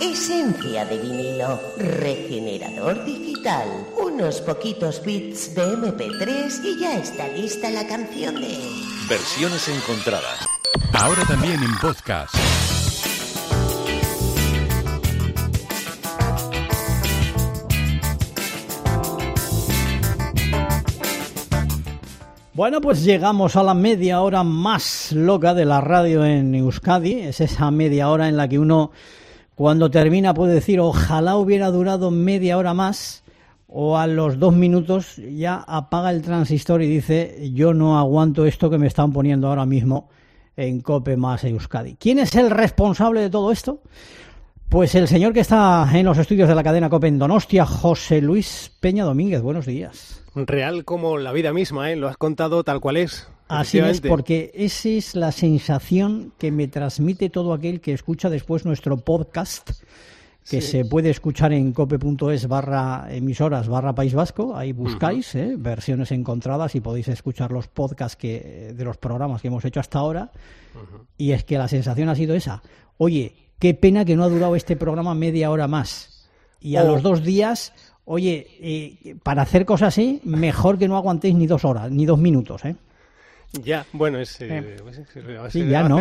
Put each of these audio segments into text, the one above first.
Esencia de vinilo, regenerador digital, unos poquitos bits de MP3 y ya está lista la canción de... Versiones encontradas. Ahora también en podcast. Bueno, pues llegamos a la media hora más loca de la radio en Euskadi. Es esa media hora en la que uno, cuando termina, puede decir, ojalá hubiera durado media hora más, o a los dos minutos ya apaga el transistor y dice, yo no aguanto esto que me están poniendo ahora mismo en Cope más Euskadi. ¿Quién es el responsable de todo esto? Pues el señor que está en los estudios de la cadena COPE en Donostia, José Luis Peña Domínguez. Buenos días. Real como la vida misma, ¿eh? Lo has contado tal cual es. Así es, porque esa es la sensación que me transmite todo aquel que escucha después nuestro podcast, que Sí. se puede escuchar en cope.es barra emisoras barra País Vasco. Ahí buscáis ¿eh? versiones encontradas y podéis escuchar los podcasts que, de los programas que hemos hecho hasta ahora. Y es que la sensación ha sido esa. Oye, qué pena que no ha durado este programa media hora más. Y a Oh. los dos días, oye, eh, para hacer cosas así, mejor que no aguantéis ni dos horas, ni dos minutos, ¿eh? Ya, bueno, es... eh, Eh, pues, ¿qué se le va- Sí, ya no.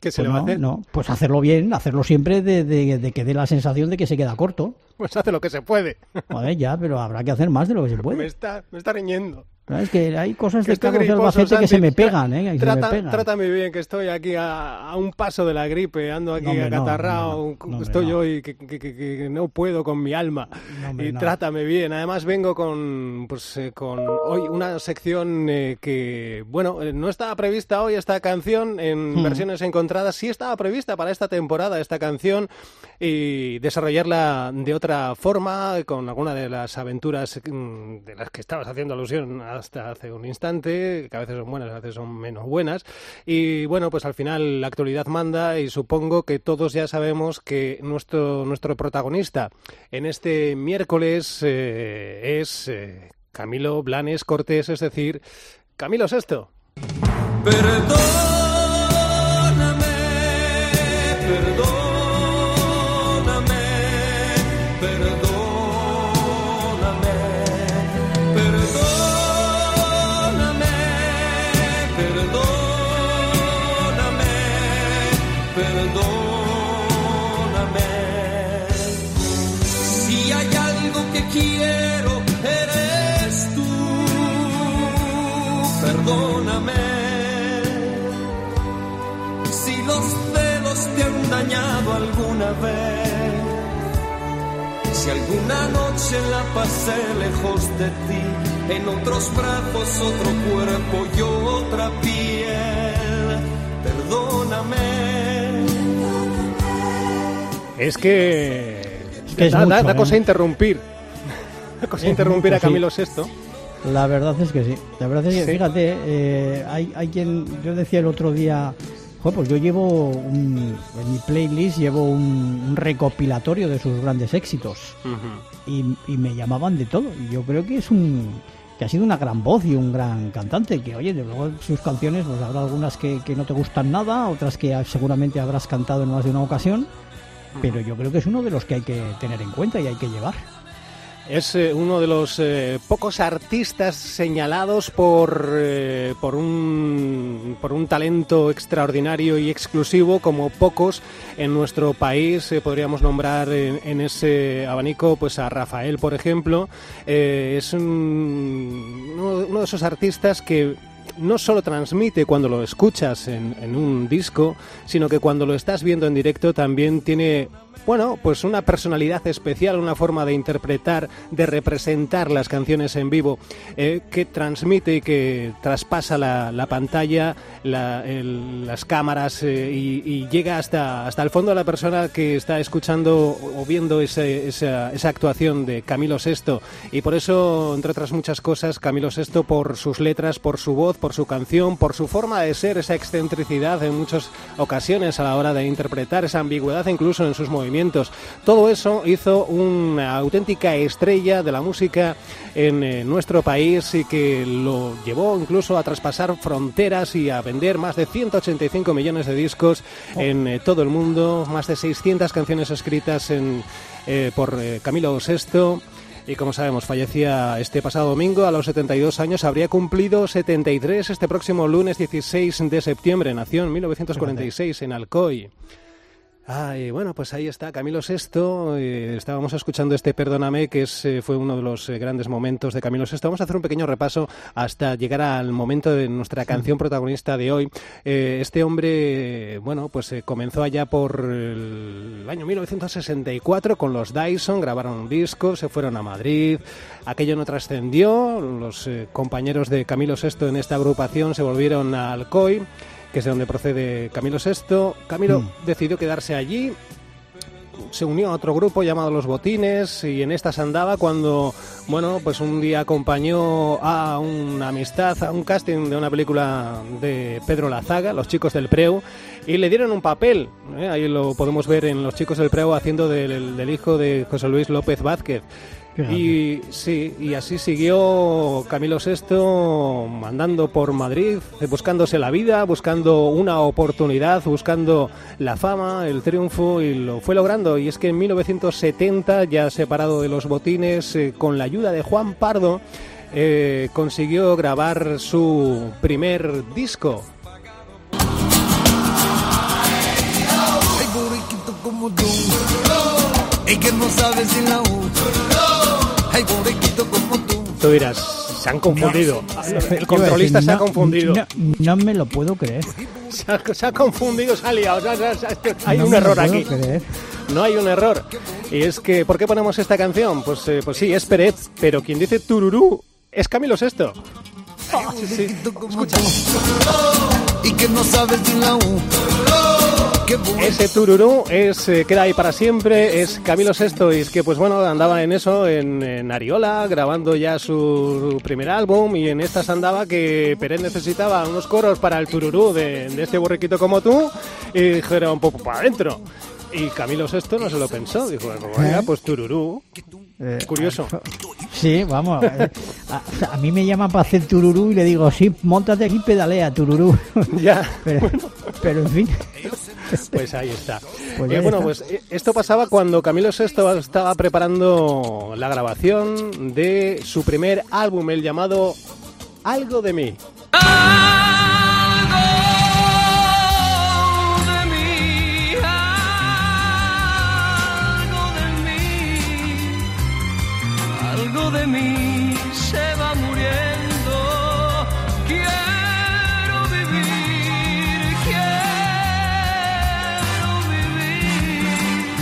¿Qué se Pues le va a hacer? no, pues hacerlo bien, hacerlo siempre de, de- de que dé la sensación de que se queda corto. Pues hace lo que se puede. Joder, ya, pero habrá que hacer más de lo que se Me puede. está, me está riñendo. Es que hay cosas Que de Carlos de griposo, Albacete que se Santi. me pegan, ¿eh? se me Trata, pegan. trátame bien, que estoy aquí a, a un paso de la gripe, ando aquí No, acatarrado, no, no, estoy hoy que, que- que- que no puedo con mi alma. Y trátame bien. Además vengo con, pues, eh, con hoy una sección eh, que, bueno, eh, no estaba prevista hoy esta canción en Hmm. versiones encontradas, sí estaba prevista para esta temporada esta canción y desarrollarla de otra forma, con alguna de las aventuras mm, de las que estabas haciendo alusión hasta hace un instante, que a veces son buenas, a veces son menos buenas. Y bueno, pues al final la actualidad manda y supongo que todos ya sabemos que nuestro, nuestro protagonista en este miércoles eh, es eh, Camilo Blanes Cortés, es decir, Camilo Sexto. Quiero, eres tú. Perdóname. Si los celos te han dañado alguna vez, si alguna noche la pasé lejos de ti, en otros brazos, otro cuerpo y otra piel, perdóname. Es que, que es da, da- mucho, da ¿eh? cosa interrumpir. Cosa interrumpir a Camilo sí. Sexto. La verdad es que sí. La verdad es que, Sí. fíjate, eh, hay, hay quien, yo decía el otro día, "Jo, pues yo llevo un- en mi playlist llevo un, un recopilatorio de sus grandes éxitos y, y me llamaban de todo. Y yo creo que es un que ha sido una gran voz y un gran cantante. Que oye, de luego sus canciones, pues habrá algunas que, que no te gustan nada, otras que seguramente habrás cantado en más de una ocasión. Pero yo creo que es uno de los que hay que tener en cuenta y hay que llevar. Es eh, uno de los eh, pocos artistas señalados por, eh, por, un, por un talento extraordinario y exclusivo, como pocos en nuestro país. Podríamos nombrar en, ese abanico pues a Rafael, por ejemplo. Es un- uno, de esos artistas que no solo transmite cuando lo escuchas en un disco, sino que cuando lo estás viendo en directo también tiene, bueno, pues una personalidad especial, una forma de interpretar, de representar las canciones en vivo, eh, que transmite y que traspasa la, la pantalla, las cámaras eh, y, llega hasta, hasta el fondo de la persona que está escuchando o viendo esa, esa actuación de Camilo Sesto. Y por eso, entre otras muchas cosas, Camilo Sesto, por sus letras, por su voz, por su canción, por su forma de ser, esa excentricidad en muchas ocasiones a la hora de interpretar, esa ambigüedad incluso en sus movimientos movimientos. Todo eso hizo una auténtica estrella de la música en eh, nuestro país y que lo llevó incluso a traspasar fronteras y a vender más de 185 millones de discos en eh, todo el mundo, más de 600 canciones escritas eh, por eh, Camilo VI. Y como sabemos, fallecía este pasado domingo a los 72 años. Habría cumplido 73 este próximo lunes 16 de septiembre. Nació en 1946 en Alcoy. Ay, bueno, pues ahí está Camilo VI. eh, estábamos escuchando este Perdóname, que es, eh, fue uno de los eh, grandes momentos de Camilo VI. Vamos a hacer un pequeño repaso hasta llegar al momento de nuestra canción protagonista de hoy. Eh, este hombre, bueno, pues comenzó allá por el año 1964 con los Dyson, grabaron un disco, se fueron a Madrid. Aquello no trascendió. Los eh, compañeros de Camilo VI en esta agrupación se volvieron a Alcoy que es de donde procede Camilo VI. Camilo Mm. decidió quedarse allí, se unió a otro grupo llamado Los Botines y en estas andaba cuando, bueno, pues un día acompañó a una amistad, a un casting de una película de Pedro Lazaga, Los Chicos del Preu, y le dieron un papel. ¿eh? Ahí lo podemos ver en Los Chicos del Preu haciendo del, del hijo de José Luis López Vázquez. Y sí, y así siguió Camilo VI andando por Madrid, buscándose la vida, buscando una oportunidad, buscando la fama, el triunfo, y lo fue logrando. Y es que en 1970, ya separado de los botines, eh, con la ayuda de Juan Pardo, eh, consiguió grabar su primer disco. Ay, que no sabes sin la tú. Dirás, se han confundido. El controlista se ha confundido. No, no me lo puedo creer. Se ha, se ha confundido, se ha liado. se ha- se ha- se ha- hay No un error aquí. creer. No hay un error. Y es que, ¿por qué ponemos esta canción? Pues, eh, pues sí, es Pérez, pero quien dice tururú es Camilo. Ah, sí, sí. Y que no sabes sin la U. Ese tururú es, eh, queda ahí para siempre, es Camilo VI y es que pues bueno, andaba en eso, en, en Ariola, grabando ya su primer álbum y en estas andaba que Pérez necesitaba unos coros para el tururú de, de este borriquito como tú y dijeron, pues para adentro. Y Camilo VI no se lo pensó, dijo, pues, venga, pues tururú. Eh, Curioso. Sí, vamos. eh, a, a mí me llaman para hacer tururú y le digo, sí, montate aquí y pedalea, tururú. Ya. pero, pero en fin. Pues ahí está. Pues Eh, bueno, está. pues eh, esto pasaba cuando Camilo VI estaba preparando la grabación de su primer álbum, el llamado Algo de mí. Algo de mí se va muriendo. Quiero vivir, quiero vivir,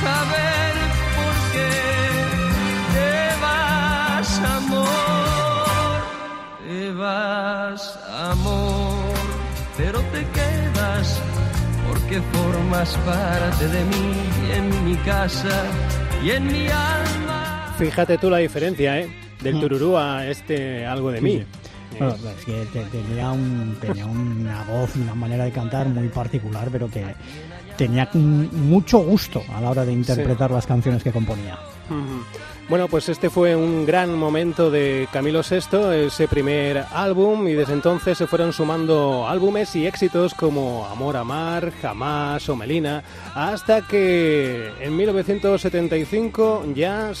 saber por qué te vas, amor. Te vas, amor, pero te quedas porque formas parte de mí en mi casa y en mi alma. Fíjate tú la diferencia, ¿eh? Del tururú a este Algo de mí. Bueno, es que te- tenía, un, tenía una voz y una manera de cantar muy particular, pero que tenía mucho gusto a la hora de interpretar las canciones que componía. Ujú. Bueno, pues este fue un gran momento de Camilo VI, ese primer álbum, y desde entonces se fueron sumando álbumes y éxitos como Amor a Mar, Jamás o Melina, hasta que en 1975 ya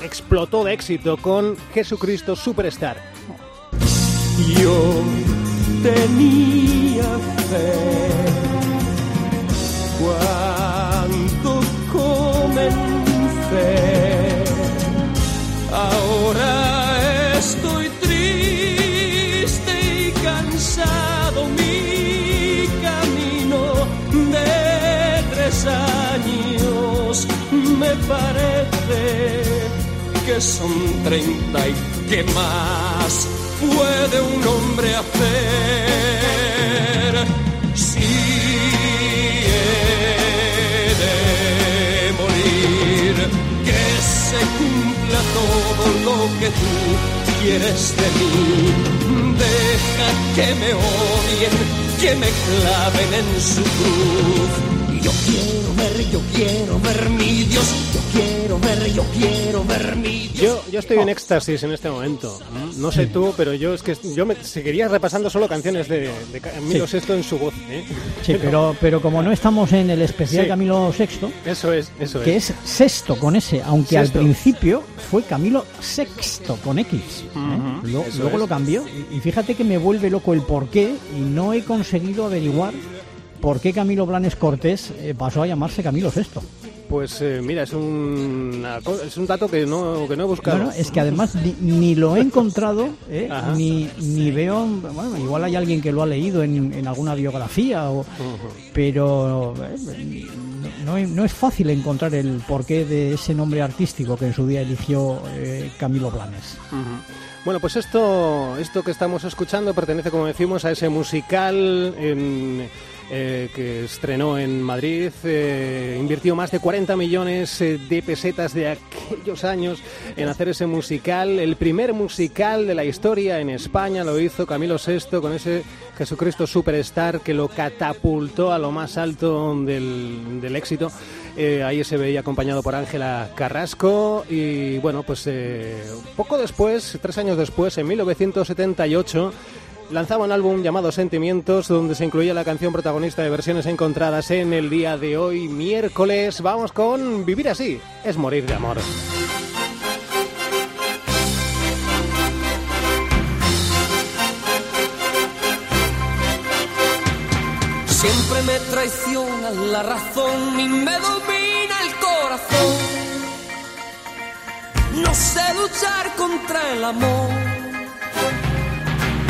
explotó de éxito con Jesucristo Superstar. Yo tenía fe cuando me parece que son treinta y qué más puede un hombre hacer si he de morir que se cumpla todo lo que tú quieres de mí. Deja que me odien que me claven en su cruz yo quiero ver yo quiero ver mi Dios, yo quiero ver, yo quiero ver mi Dios. Yo, yo estoy en éxtasis en este momento. No sé tú, pero yo es que yo me seguiría repasando solo canciones de, de Camilo Sí. Sesto en su voz. ¿eh? Sí, pero, pero como no estamos en el especial Sí. Camilo VI, Eso es, eso que es. es sexto con S, aunque Sexto. al principio fue Camilo Sexto con X. ¿eh? Lo- luego es. lo cambió y, y fíjate que me vuelve loco el por qué y no he conseguido averiguar por qué Camilo Blanes Cortés eh, pasó a llamarse Camilo VI. Pues eh, mira, es un, es un dato que no, que no he buscado. Bueno, es que además ni, ni lo he encontrado, ¿eh? Ni, ni veo, bueno, igual hay alguien que lo ha leído en, en alguna biografía, o, pero eh, no, no- es fácil encontrar el porqué de ese nombre artístico que en su día eligió Camilo Blanes. Bueno, pues esto, esto que estamos escuchando pertenece, como decimos, a ese musical en, eh, que estrenó en Madrid. eh, invirtió más de 40 millones eh, de pesetas de aquellos años en hacer ese musical. El primer musical de la historia en España lo hizo Camilo VI con ese Jesucristo Superstar que lo catapultó a lo más alto del, éxito. Ahí se veía acompañado por Ángela Carrasco y bueno, pues poco después, tres años después, en 1978, lanzaba un álbum llamado Sentimientos, donde se incluía la canción protagonista de versiones encontradas en el día de hoy, miércoles. Vamos con Vivir así, es morir de amor. Siempre me traiciona la razón y me domina el corazón. No sé luchar contra el amor.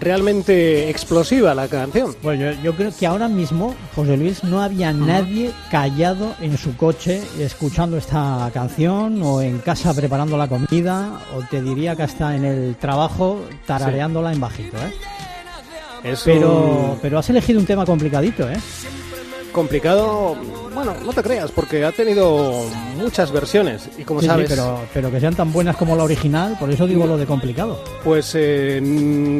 realmente explosiva la canción. Bueno, yo, yo creo que ahora mismo, José Luis, no había nadie callado en su coche escuchando esta canción o en casa preparando la comida o te diría que hasta en el trabajo tarareándola en bajito, ¿eh? Es Pero, un- pero has elegido un tema complicadito, ¿eh? Complicado. Bueno, no te creas, porque ha tenido muchas versiones. Y como Sí, sí, sabes, pero, pero que sean tan buenas como la original, por eso digo lo de complicado. pues eh,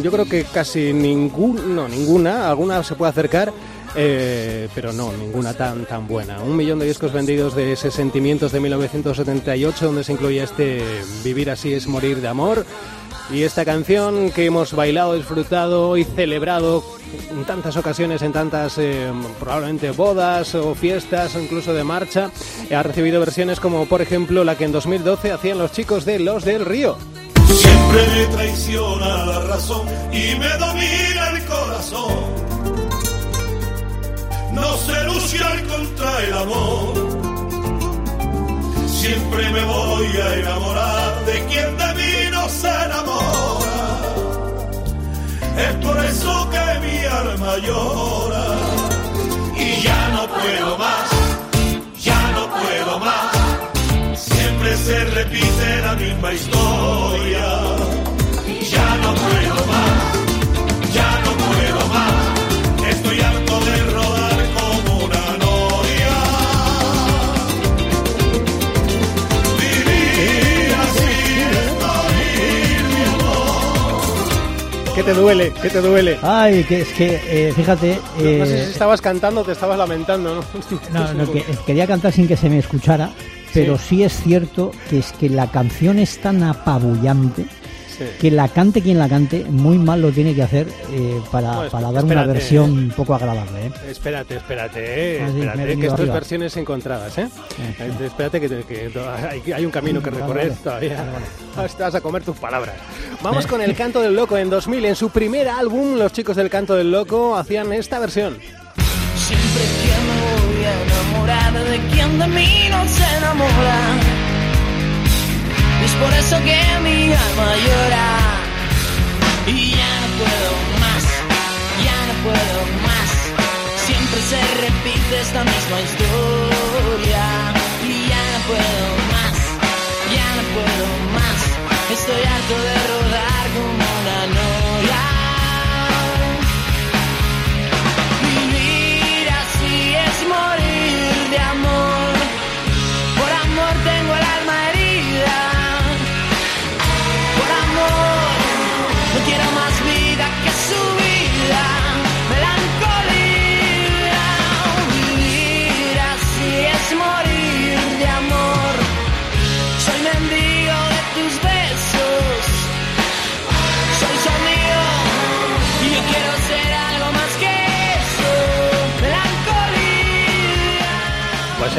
yo creo que casi ningún, no, ninguna, alguna se puede acercar. Eh, pero no, ninguna tan tan buena. Un millón de discos vendidos de ese Sentimientos de 1978, donde se incluía este Vivir así es morir de amor. Y esta canción que hemos bailado, disfrutado y celebrado en tantas ocasiones, en tantas eh, probablemente bodas o fiestas o incluso de marcha, ha recibido versiones como por ejemplo la que en 2012 hacían los chicos de Los del Río. Siempre me traiciona la razón y me domina el corazón. No sé luchar contra el amor. Siempre me voy a enamorar de quien de mí no se enamora. Es por eso que mi alma llora. Y ya no puedo más, ya no puedo más. Siempre se repite la misma historia. ¿Qué te duele? ¿Qué te duele? Ay, que es que, eh, fíjate... no sé eh, si estabas cantando o te estabas lamentando, ¿no? No, no, que, quería cantar sin que se me escuchara, pero sí. es cierto que es que la canción es tan apabullante Sí. que la cante quien la cante, muy mal lo tiene que hacer eh, para, para dar una versión un poco agradable. ¿eh? Espérate, espérate, eh, Ah, sí, he espérate, que venido esto es arriba. versiones encontradas, ¿eh? Eh, Espérate que, que hay, hay un camino que recorrer vale. todavía. Vas a comer tus palabras. Vamos con el Canto del Loco. En 2000, en su primer álbum, los chicos del Canto del Loco hacían esta versión. Siempre que me voy a enamorar de quien de mí no se enamora. Por eso que mi alma llora. Y ya no puedo más, ya no puedo más. Siempre se repite esta misma historia. Y ya no puedo más, ya no puedo más. Estoy harto de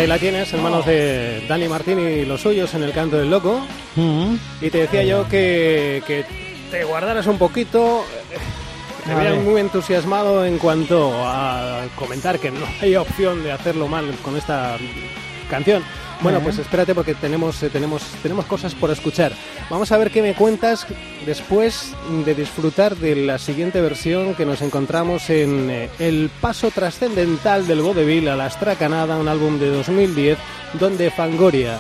ahí la tienes, en manos de Dani Martín y los suyos en el Canto del Loco. Mm. Y te decía yo que, que te guardaras un poquito. Te ver. muy entusiasmado en cuanto a comentar que no hay opción de hacerlo mal con esta canción. Bueno, pues espérate porque tenemos, eh, tenemos, tenemos cosas por escuchar. Vamos a ver qué me cuentas después de disfrutar de la siguiente versión que nos encontramos en eh, El Paso Trascendental del Vodevil a la Astracanada, un álbum de 2010, donde Fangoria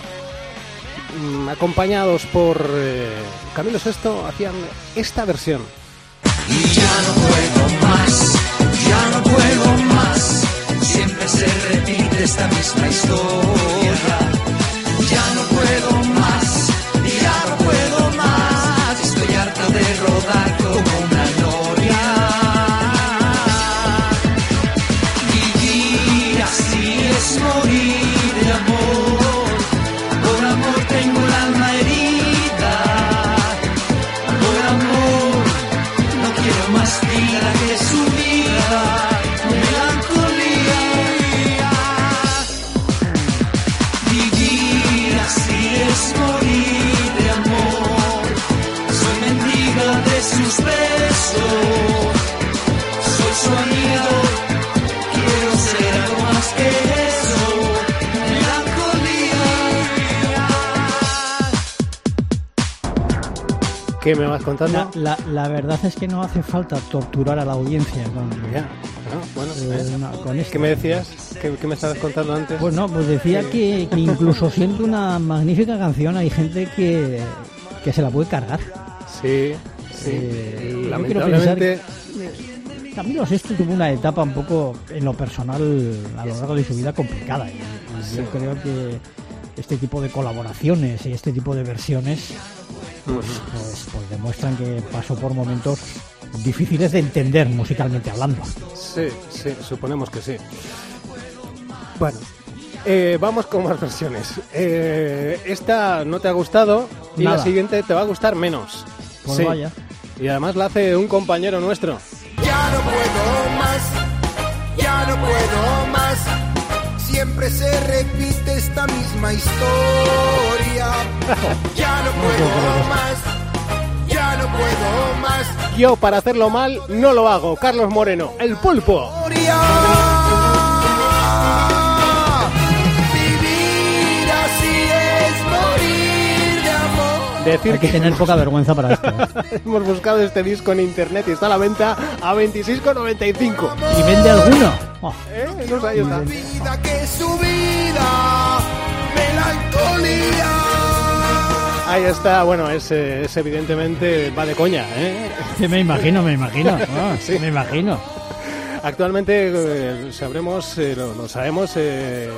mm, acompañados por eh, Camilo VI, hacían esta versión. Y ya no puedo más, esta misma historia. ¿Qué me vas contando? La, la- la verdad es que no hace falta torturar a la audiencia con, Ya, ¿no? Bueno, eh, ¿eh? una- con esto. ¿qué me decías? ¿Qué, qué me estabas contando antes? Pues no, pues decía que, que incluso siendo una magnífica canción hay gente que, que se la puede cargar. Sí, sí. Eh, yo quiero Lamentablemente, Camilo Sesto tuvo una etapa un poco, en lo personal, a lo largo de su vida complicada. Y, y yo creo que este tipo de colaboraciones y este tipo de versiones pues, pues, pues demuestran que pasó por momentos difíciles de entender musicalmente hablando. sí, sí, suponemos que sí. Bueno, eh, vamos con más versiones. Eh, esta no te ha gustado y la siguiente te va a gustar menos. Pues Sí. vaya. Y además la hace un compañero nuestro. Ya no puedo más, ya no puedo más. Siempre se repite esta misma historia. Ya no puedo más, ya no puedo más. Yo para hacerlo mal no lo hago. Carlos Moreno, el pulpo. Vivir así es morir de amor. Decir Hay que que tener poca vergüenza para esto. ¿eh? hemos buscado este disco en internet y está a la venta a 26,95. ¿Y vende alguno? Oh, ¿Eh? No sé, ahí está. Vida que su vida, melancolía. Ahí está, bueno, es, es evidentemente va de coña, ¿eh? sí, me imagino, me imagino. Ah, Sí. Me imagino. Actualmente eh, sabremos, eh, lo, lo sabemos, eh,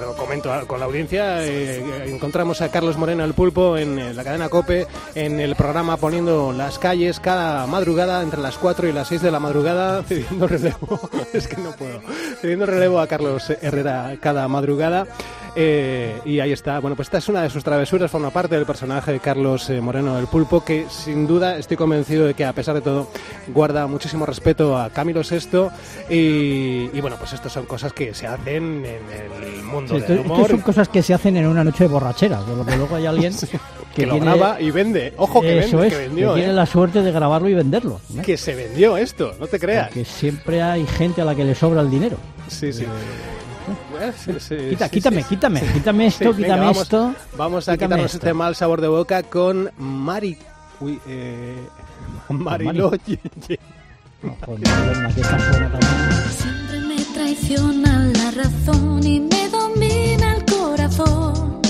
lo comento a- con la audiencia, eh, encontramos a Carlos Moreno el Pulpo en, eh, la cadena COPE, en el programa Poniendo las calles cada madrugada entre las 4 y las 6 de la madrugada, cediendo relevo, es que no puedo, cediendo relevo a Carlos Herrera cada madrugada. Eh, y ahí está. Bueno, pues esta es una de sus travesuras, forma parte del personaje de Carlos eh, Moreno del Pulpo, que sin duda estoy convencido de que a pesar de todo guarda muchísimo respeto a Camilo VI. Y, y bueno, pues estas son cosas que se hacen en el mundo Sí, del esto, esto humor. son cosas que se hacen en una noche de borrachera, de lo que luego hay alguien que lo tiene- graba y vende. Ojo que Eso vende, es, que vendió. tiene ¿eh? la suerte de grabarlo y venderlo. Que se vendió esto, no te creas. Porque siempre hay gente a la que le sobra el dinero. Sí, sí. Eh, sí, sí, Quita, sí, quítame, sí. quítame, quítame esto, Sí, venga, quítame vamos, esto. Vamos a quitarnos esto. este mal sabor de boca con Mari... Uy, eh... No, también. Siempre me traiciona la razón y me domina el corazón.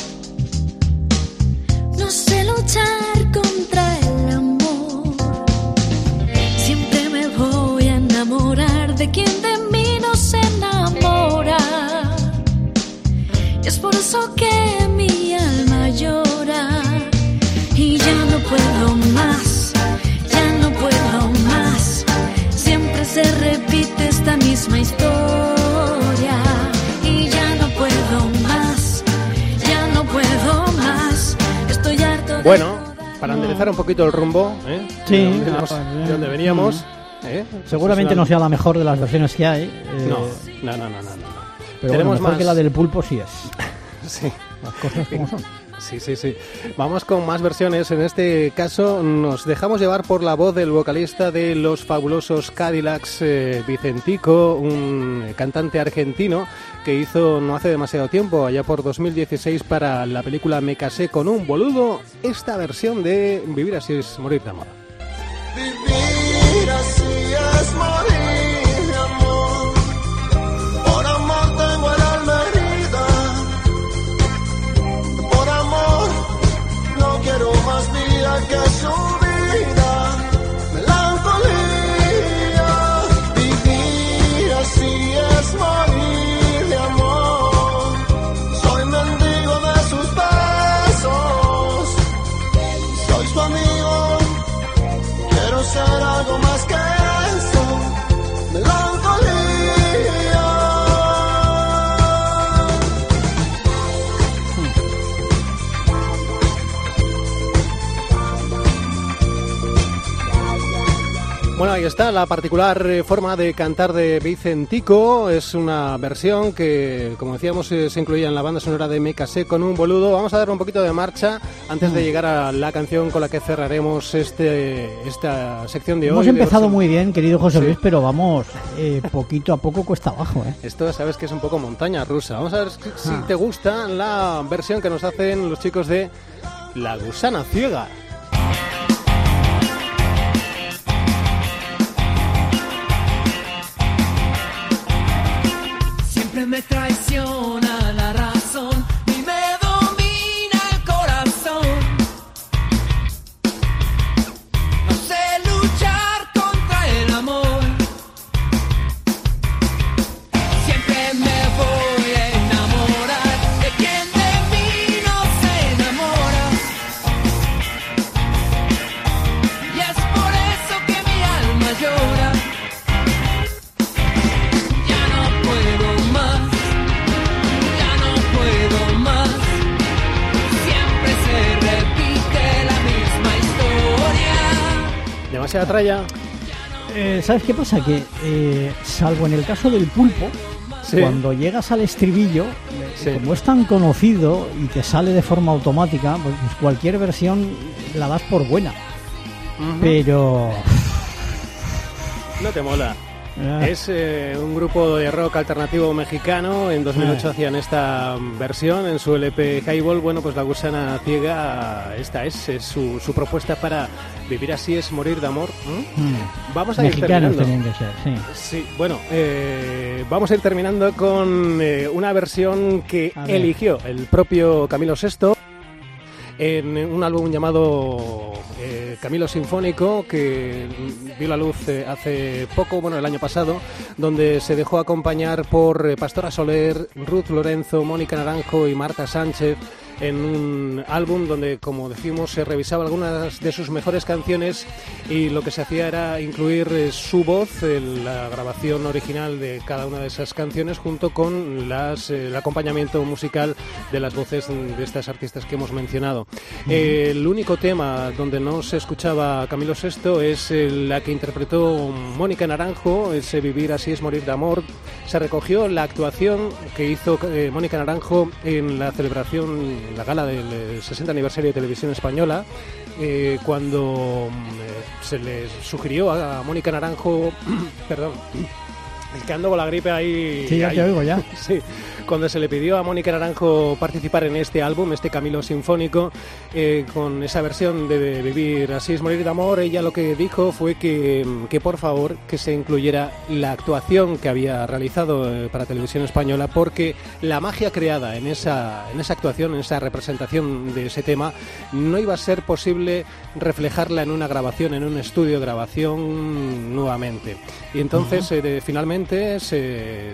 No sé luchar contra el amor. Siempre me voy a enamorar de quien de mí no se enamora. Y es por eso que mi alma llora. Y ya no puedo más, ya no puedo más. Siempre se repite esta misma historia. Y ya no puedo más, ya no puedo más. Estoy harto de Bueno, para enderezar un poquito el rumbo, ¿eh? Sí, de donde, ah, nos- pues, de donde mm. veníamos. ¿eh? Seguramente no sea la mejor de las versiones que hay. eh, No, no, no, no, no. no. Pero bueno, Tenemos mejor más. que la del pulpo sí es. Sí. Las cosas como son. Sí, sí, sí. Vamos con más versiones. En este caso nos dejamos llevar por la voz del vocalista de los fabulosos Cadillacs, eh, Vicentico, un cantante argentino que hizo no hace demasiado tiempo, allá por 2016, para la película Me casé con un boludo, esta versión de Vivir así es morir de amor. Vivir así es morir La particular eh, forma de cantar de Vicentico. Es una versión que, como decíamos, eh, se incluía en la banda sonora de Me casé con un boludo. Vamos a dar un poquito de marcha antes Mm. de llegar a la canción con la que cerraremos este, esta sección de hoy. Hemos empezado muy bien, querido José Sí. Luis, pero vamos, eh, poquito a poco cuesta abajo. ¿eh? Esto sabes que es un poco montaña rusa. Vamos a ver si- si Ah. te gusta la versión que nos hacen los chicos de La Gusana Ciega. Me traiciona Demasiada tralla. Eh, ¿Sabes qué pasa? Que eh, salvo en el caso del pulpo, Sí. cuando llegas al estribillo, eh, Sí. como es tan conocido y te sale de forma automática, pues cualquier versión la das por buena. Pero No te mola. Ah. Es eh, un grupo de rock alternativo mexicano. En 2008 Ah. hacían esta versión en su LP Highball. Bueno, pues la gusana ciega, esta es, es su, su propuesta para vivir así es morir de amor. ¿Mm? mm, Vamos a ir mexicanos terminando. tenían que ser, sí. Sí, bueno, eh, vamos a ir terminando con eh, una versión que eligió el propio Camilo VI en un álbum llamado eh, Camilo Sinfónico que vio la luz eh, hace poco, bueno, el año pasado, donde se dejó acompañar por eh, Pastora Soler, Ruth Lorenzo, Mónica Naranjo y Marta Sánchez en un álbum donde, como decimos, se revisaba algunas de sus mejores canciones y lo que se hacía era incluir eh, su voz la grabación original de cada una de esas canciones junto con las, eh, el acompañamiento musical de las voces de estas artistas que hemos mencionado. Eh, el único tema donde no se escuchaba Camilo VI es la que interpretó Mónica Naranjo, ese Vivir así es morir de amor. Se recogió la actuación que hizo eh, Mónica Naranjo en la celebración, la gala del eh, 60 aniversario de Televisión Española, eh, cuando mm, eh, se le sugirió a Mónica Naranjo, perdón, es que ando con la gripe ahí. Sí, ya ahí. te oigo ya. Sí, cuando se le pidió a Mónica Naranjo participar en este álbum, este Camilo Sinfónico, eh, con esa versión de, Vivir así es morir de amor, ella lo que dijo fue que, que por favor que se incluyera la actuación que había realizado eh, para Televisión Española, porque la magia creada en esa, en esa actuación, en esa representación de ese tema, no iba a ser posible reflejarla en una grabación, en un estudio de grabación nuevamente. Y entonces, eh, de- finalmente, se,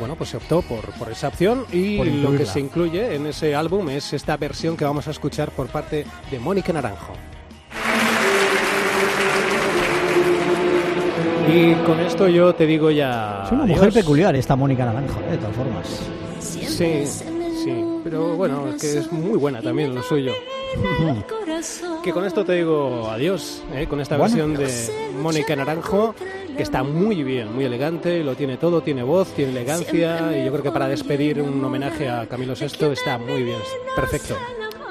bueno, pues se optó por, por esa opción y lo que se incluye en ese álbum es esta versión que vamos a escuchar por parte de Mónica Naranjo. Y con esto yo te digo ya. Es una adiós. mujer peculiar esta Mónica Naranjo, de todas formas. Sí, pero bueno, es que es muy buena también lo suyo. Que con esto te digo adiós, ¿eh? con esta Bueno. versión de Mónica Naranjo, que está muy bien, muy elegante, lo tiene todo, tiene voz, tiene elegancia, y yo creo que para despedir un homenaje a Camilo VI está muy bien, perfecto.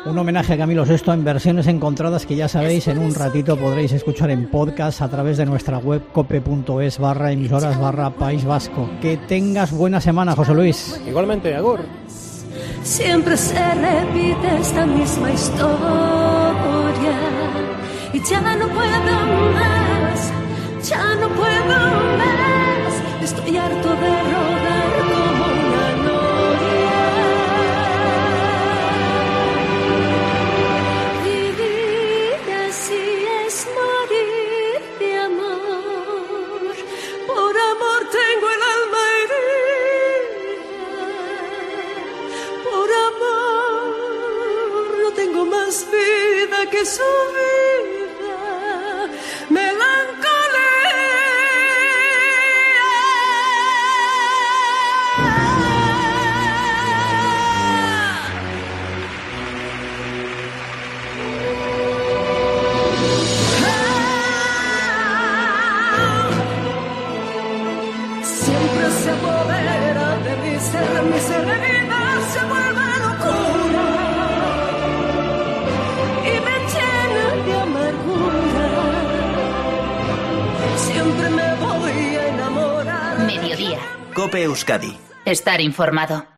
Un homenaje a Camilo VI en versiones encontradas que ya sabéis, en un ratito podréis escuchar en podcast a través de nuestra web cope.es barra emisoras barra País Vasco. Que tengas buena semana, José Luis. Igualmente, Agor. Siempre se repite esta misma historia y ya no puedo más, ya no puedo más. Estoy harto de vida Estar informado.